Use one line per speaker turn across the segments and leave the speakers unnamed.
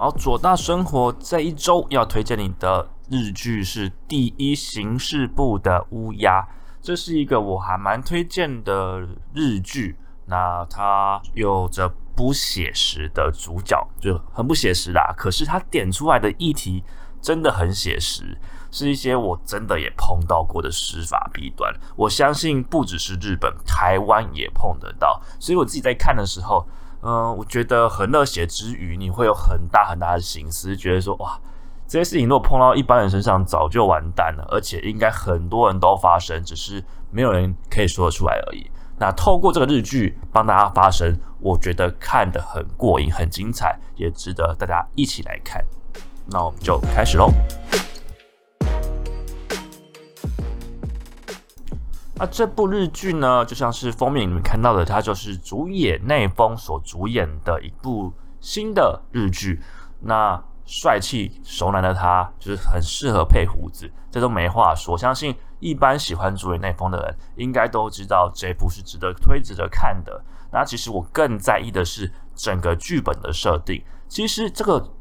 好，左大生活这一周要推荐你的日剧是《第一刑事部的乌鸦》，这是一个我还蛮推荐的日剧。那它有着不写实的主角，就很不写实啦。可是它点出来的议题真的很写实，是一些我真的也碰到过的司法弊端。我相信不只是日本，台湾也碰得到。所以我自己在看的时候。嗯，我觉得很热血之余，你会有很大很大的心思，觉得说哇，这些事情如果碰到一般人身上，早就完蛋了，而且应该很多人都发生，只是没有人可以说得出来而已。那透过这个日剧帮大家发声，我觉得看得很过瘾，很精彩，也值得大家一起来看。那我们就开始喽。那这部日剧呢，就像是封面你们看到的，它就是主演内丰所主演的一部新的日剧。那帅气熟男的他，就是很适合配胡子，这都没话说。相信一般喜欢主演内丰的人，应该都知道这部是值得推、值得看的。那其实我更在意的是整个剧本的设定。其实这个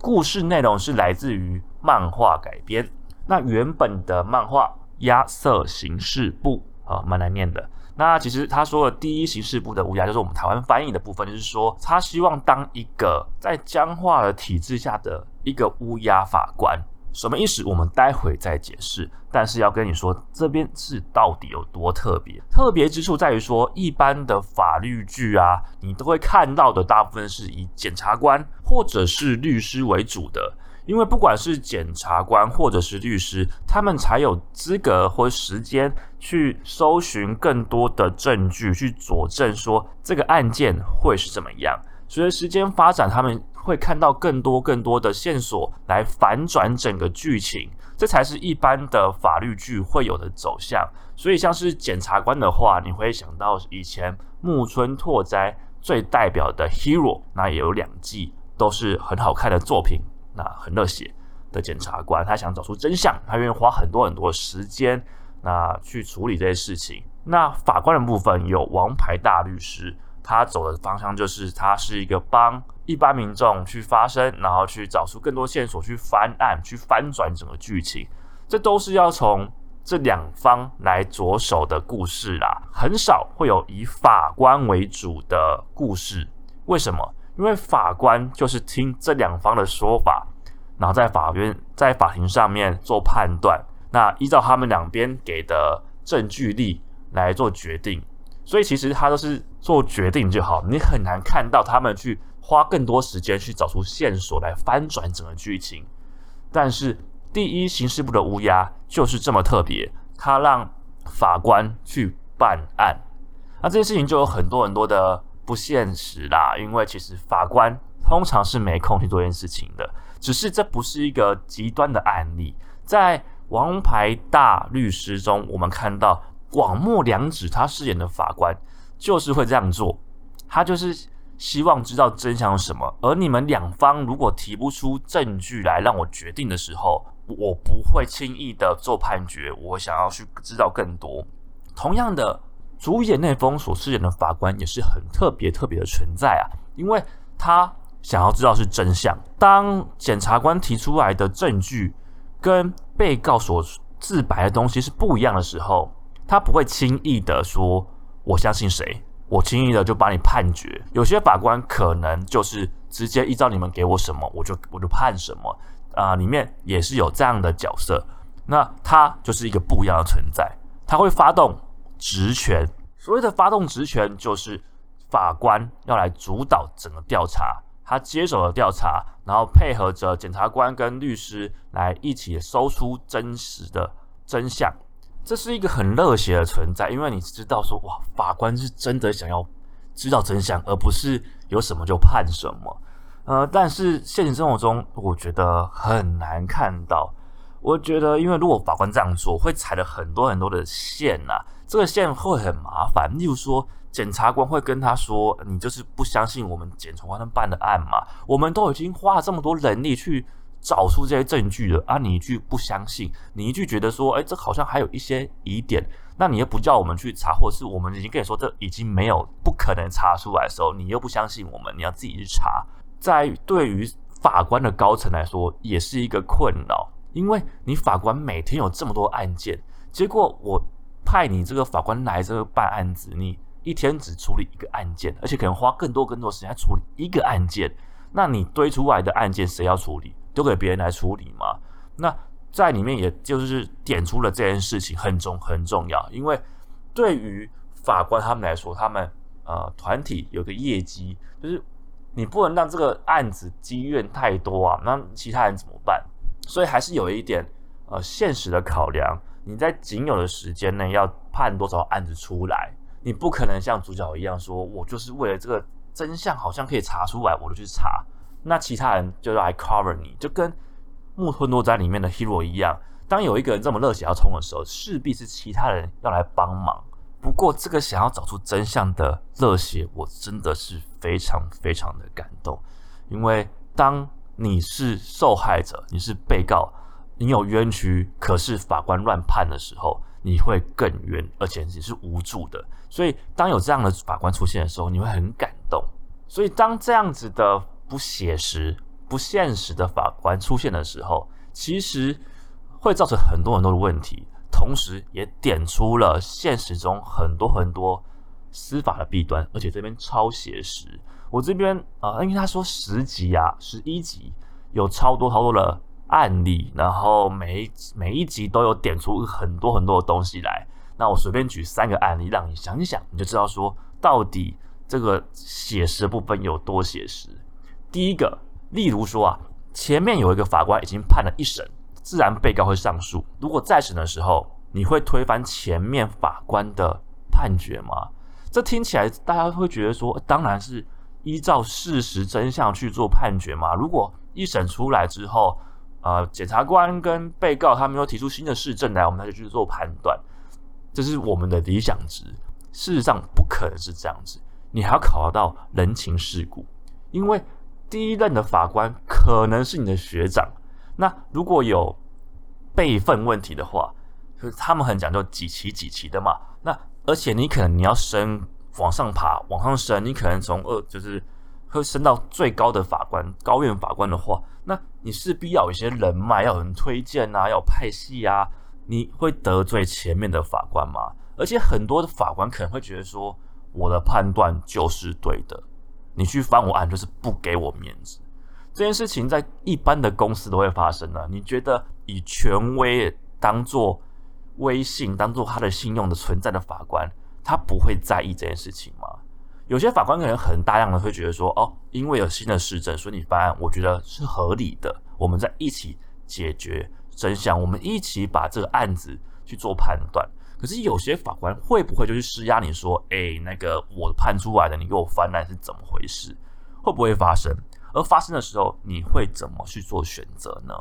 故事内容是来自于漫画改编。那原本的漫画。亚瑟刑事部啊，蛮难念的。那其实他说的第一刑事部的乌鸦，就是我们台湾翻译的部分，就是说他希望当一个在僵化的体制下的一个乌鸦法官，什么意思？我们待会再解释。但是要跟你说，这边是到底有多特别？特别之处在于说，一般的法律剧啊，你都会看到的，大部分是以检察官或者是律师为主的。因为不管是检察官或者是律师，他们才有资格或时间去搜寻更多的证据，去佐证说这个案件会是怎么样。随着时间发展，他们会看到更多更多的线索来反转整个剧情，这才是一般的法律剧会有的走向。所以，像是检察官的话，你会想到以前木村拓哉最代表的《Hero》，那也有两季，都是很好看的作品。那很热血的检察官，他想找出真相，他愿意花很多很多时间，那去处理这些事情。那法官的部分有王牌大律师，他走的方向就是他是一个帮一般民众去发声，然后去找出更多线索，去翻案，去翻转整个剧情。这都是要从这两方来着手的故事啦，很少会有以法官为主的故事。为什么？因为法官就是听这两方的说法，然后在法院在法庭上面做判断，那依照他们两边给的证据力来做决定，所以其实他都是做决定就好，你很难看到他们去花更多时间去找出线索来翻转整个剧情。但是第一刑事部的乌鸦就是这么特别，他让法官去办案，那这件事情就有很多很多的。不现实啦，因为其实法官通常是没空去做这件事情的。只是这不是一个极端的案例，在《王牌大律师》中，我们看到广末凉子他饰演的法官就是会这样做，他就是希望知道真相是什么。而你们两方如果提不出证据来让我决定的时候，我不会轻易的做判决，我想要去知道更多。同样的。主演内丰所饰演的法官也是很特别特别的存在啊，因为他想要知道是真相。当检察官提出来的证据跟被告所自白的东西是不一样的时候，他不会轻易的说我相信谁，我轻易的就把你判决。有些法官可能就是直接依照你们给我什么，我就我就判什么啊。里面也是有这样的角色，那他就是一个不一样的存在，他会发动。职权，所谓的发动职权，就是法官要来主导整个调查，他接手了调查，然后配合着检察官跟律师来一起搜出真实的真相。这是一个很热血的存在，因为你知道说，哇，法官是真的想要知道真相，而不是有什么就判什么。呃，但是现实生活中，我觉得很难看到。我觉得，因为如果法官这样做，会踩了很多很多的线呐，这个线会很麻烦。例如说，检察官会跟他说：“你就是不相信我们检察官办的案嘛？我们都已经花了这么多人力去找出这些证据了啊！你一句不相信，你一句觉得说，哎，这好像还有一些疑点，那你又不叫我们去查，或者是我们已经跟你说这已经没有不可能查出来的时候，你又不相信我们，你要自己去查。在对于法官的高层来说，也是一个困扰，因为你法官每天有这么多案件，结果我派你这个法官来这个办案子，你一天只处理一个案件，而且可能花更多更多时间处理一个案件，那你堆出来的案件谁要处理？丢给别人来处理吗？那在里面也就是点出了这件事情很重很重要，因为对于法官他们来说，他们呃团体有个业绩，就是你不能让这个案子积怨太多啊，那其他人怎么办？所以还是有一点呃现实的考量，你在仅有的时间内要判多少案子出来，你不可能像主角一样说，我就是为了这个真相好像可以查出来，我就去查。那其他人就要来 cover 你，就跟木村多哉里面的 hero 一样。当有一个人这么热血要冲的时候，势必是其他人要来帮忙。不过，这个想要找出真相的热血，我真的是非常非常的感动。因为当你是受害者，你是被告，你有冤屈，可是法官乱判的时候，你会更冤，而且你是无助的。所以，当有这样的法官出现的时候，你会很感动。所以，当这样子的。不写实、不现实的法官出现的时候，其实会造成很多很多的问题，同时也点出了现实中很多很多司法的弊端。而且这边超写实，我这边啊，因为他说十集啊，十一集有超多超多的案例，然后每一每一集都有点出很多很多的东西来。那我随便举三个案例，让你想一想，你就知道说到底这个写实部分有多写实。第一个，例如说啊，前面有一个法官已经判了一审，自然被告会上诉。如果再审的时候，你会推翻前面法官的判决吗？这听起来大家会觉得说，当然是依照事实真相去做判决嘛。如果一审出来之后，呃，检察官跟被告他们又提出新的事证来，我们再去做判断，这是我们的理想值。事实上不可能是这样子，你还要考虑到人情世故，因为。第一任的法官可能是你的学长，那如果有辈分问题的话，就是他们很讲究几期几期的嘛。那而且你可能你要升往上爬，往上升，你可能从二就是会升到最高的法官高院法官的话，那你势必要有一些人脉，要有人推荐啊，要有派系啊，你会得罪前面的法官吗？而且很多的法官可能会觉得说，我的判断就是对的。你去翻我案，就是不给我面子。这件事情在一般的公司都会发生的。你觉得以权威当做威信、当做他的信用的存在的法官，他不会在意这件事情吗？有些法官可能很大量的会觉得说：“哦，因为有新的市政，所以你翻案，我觉得是合理的。我们在一起解决真相，我们一起把这个案子去做判断。”可是有些法官会不会就去施压？你说，哎，那个我判出来的，你给我翻案是怎么回事？会不会发生？而发生的时候，你会怎么去做选择呢？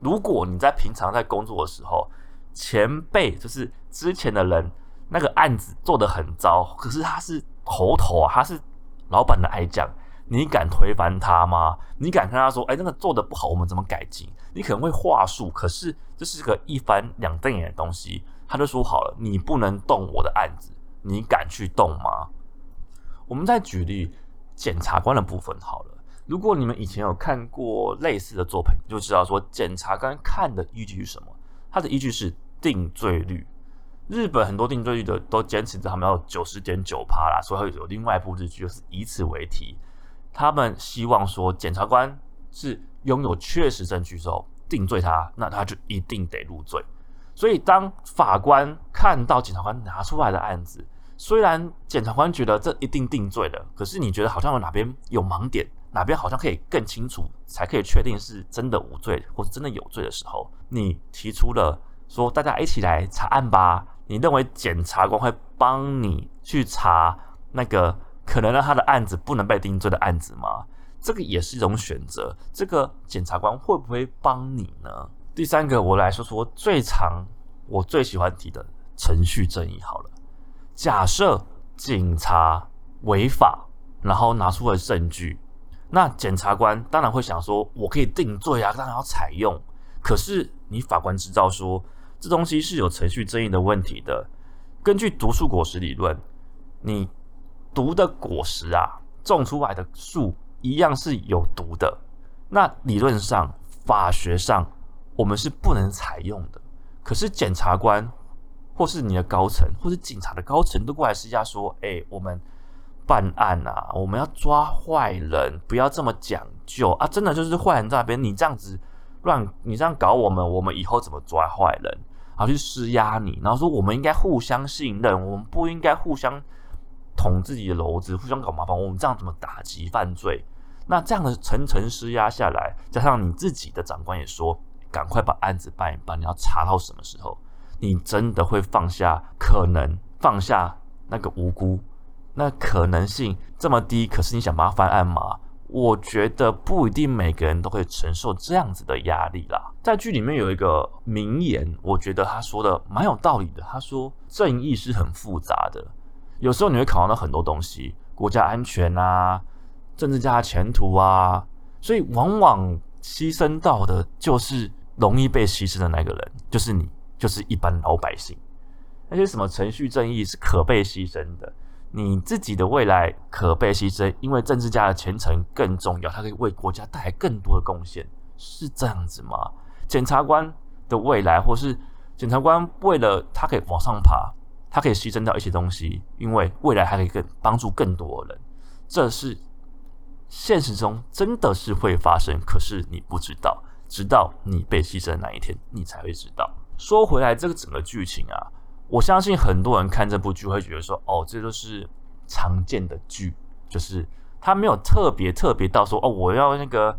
如果你在平常在工作的时候，前辈就是之前的人，那个案子做得很糟，可是他是头头啊，他是老板的爱将，你敢推翻他吗？你敢跟他说，哎，那个做的不好，我们怎么改进？你可能会话术，可是这是个一翻两瞪眼的东西。他就说好了，你不能动我的案子，你敢去动吗？我们再举例检察官的部分好了。如果你们以前有看过类似的作品，就知道说检察官看的依据是什么？他的依据是定罪率。日本很多定罪率的都坚持着他们要九十点九趴啦，所以有另外一部日剧就是以此为题，他们希望说检察官是拥有确实证据之后定罪他，那他就一定得入罪。所以，当法官看到检察官拿出来的案子，虽然检察官觉得这一定定罪了，可是你觉得好像有哪边有盲点，哪边好像可以更清楚，才可以确定是真的无罪或是真的有罪的时候，你提出了说大家一起来查案吧。你认为检察官会帮你去查那个可能让他的案子不能被定罪的案子吗？这个也是一种选择。这个检察官会不会帮你呢？第三个，我来说说最常我最喜欢提的程序正义。好了，假设警察违法，然后拿出了证据，那检察官当然会想说，我可以定罪啊，当然要采用。可是你法官知道说，这东西是有程序正义的问题的。根据毒树果实理论，你毒的果实啊，种出来的树一样是有毒的。那理论上、法学上，我们是不能采用的。可是检察官，或是你的高层，或是警察的高层，都过来施压说：“哎，我们办案啊，我们要抓坏人，不要这么讲究啊！真的就是坏人在那边，你这样子乱，你这样搞我们，我们以后怎么抓坏人？然后去施压你，然后说我们应该互相信任，我们不应该互相捅自己的篓子，互相搞麻烦。我们这样怎么打击犯罪？那这样的层层施压下来，加上你自己的长官也说。”赶快把案子办一办！你要查到什么时候？你真的会放下可能放下那个无辜？那可能性这么低？可是你想把它翻案吗？我觉得不一定每个人都会承受这样子的压力啦。在剧里面有一个名言，我觉得他说的蛮有道理的。他说：“正义是很复杂的，有时候你会考量到很多东西，国家安全啊，政治家的前途啊，所以往往牺牲到的就是。”容易被牺牲的那个人就是你，就是一般老百姓。那些什么程序正义是可被牺牲的，你自己的未来可被牺牲，因为政治家的前程更重要，他可以为国家带来更多的贡献，是这样子吗？检察官的未来，或是检察官为了他可以往上爬，他可以牺牲掉一些东西，因为未来还可以更帮助更多人，这是现实中真的是会发生，可是你不知道。直到你被牺牲的那一天，你才会知道。说回来，这个整个剧情啊，我相信很多人看这部剧会觉得说，哦，这都是常见的剧，就是他没有特别特别到说，哦，我要那个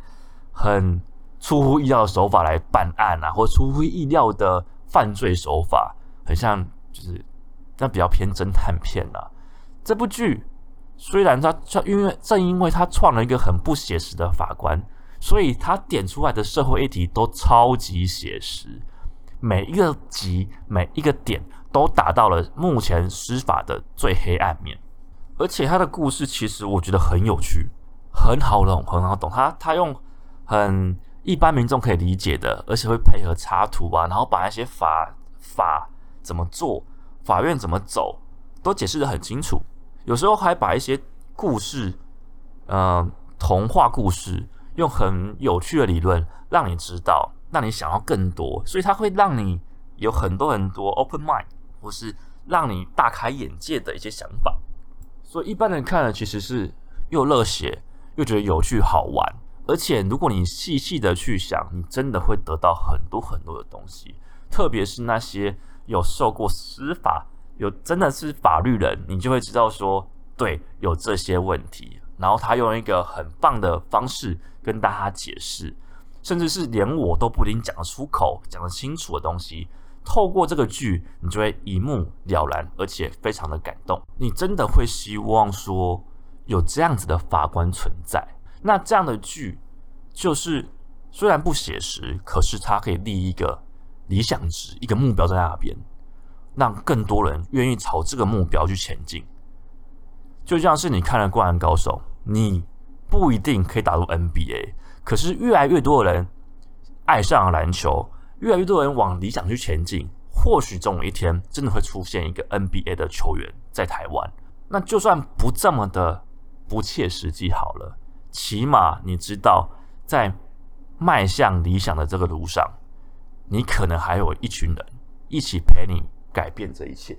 很出乎意料的手法来办案啊，或出乎意料的犯罪手法，很像就是那比较偏侦探片啊。这部剧虽然他因为正因为他创了一个很不写实的法官。所以他点出来的社会议题都超级写实，每一个集每一个点都达到了目前司法的最黑暗面，而且他的故事其实我觉得很有趣，很好懂，很好懂。他他用很一般民众可以理解的，而且会配合插图啊，然后把那些法法怎么做，法院怎么走，都解释的很清楚。有时候还把一些故事，嗯，童话故事。用很有趣的理论让你知道，让你想要更多，所以它会让你有很多很多 open mind，或是让你大开眼界的一些想法。所以一般人看了其实是又热血又觉得有趣好玩，而且如果你细细的去想，你真的会得到很多很多的东西。特别是那些有受过司法、有真的是法律人，你就会知道说，对，有这些问题。然后他用一个很棒的方式跟大家解释，甚至是连我都不一定讲得出口、讲得清楚的东西，透过这个剧，你就会一目了然，而且非常的感动。你真的会希望说有这样子的法官存在。那这样的剧就是虽然不写实，可是它可以立一个理想值、一个目标在那边，让更多人愿意朝这个目标去前进。就像是你看了《灌篮高手》。你不一定可以打入 NBA，可是越来越多的人爱上了篮球，越来越多人往理想去前进，或许总有一天真的会出现一个 NBA 的球员在台湾。那就算不这么的不切实际好了，起码你知道，在迈向理想的这个路上，你可能还有一群人一起陪你改变这一切，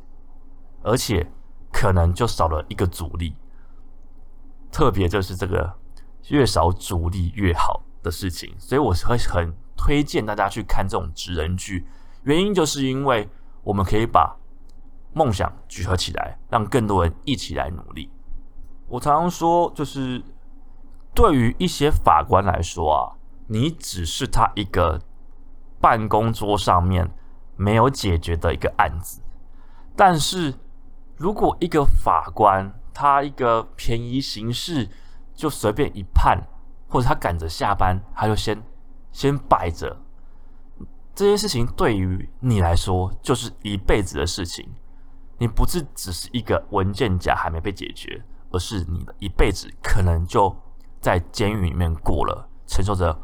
而且可能就少了一个阻力。特别就是这个越少阻力越好的事情，所以我会很推荐大家去看这种职人剧。原因就是因为我们可以把梦想聚合起来，让更多人一起来努力。我常常说，就是对于一些法官来说啊，你只是他一个办公桌上面没有解决的一个案子。但是如果一个法官，他一个便宜行事，就随便一判，或者他赶着下班，他就先先摆着。这件事情对于你来说就是一辈子的事情，你不是只是一个文件夹还没被解决，而是你的一辈子可能就在监狱里面过了，承受着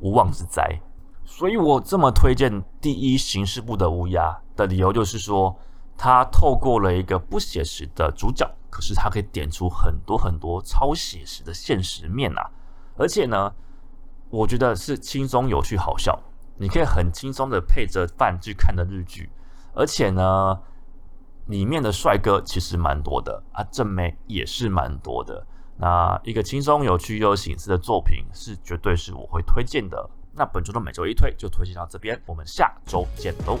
无妄之灾。所以我这么推荐第一刑事部的乌鸦的理由，就是说他透过了一个不写实的主角。可是它可以点出很多很多超写实的现实面啊！而且呢，我觉得是轻松有趣好笑，你可以很轻松的配着饭去看的日剧，而且呢，里面的帅哥其实蛮多的啊，正妹也是蛮多的。那一个轻松有趣又有醒思的作品，是绝对是我会推荐的。那本周的每周一推就推荐到这边，我们下周见喽。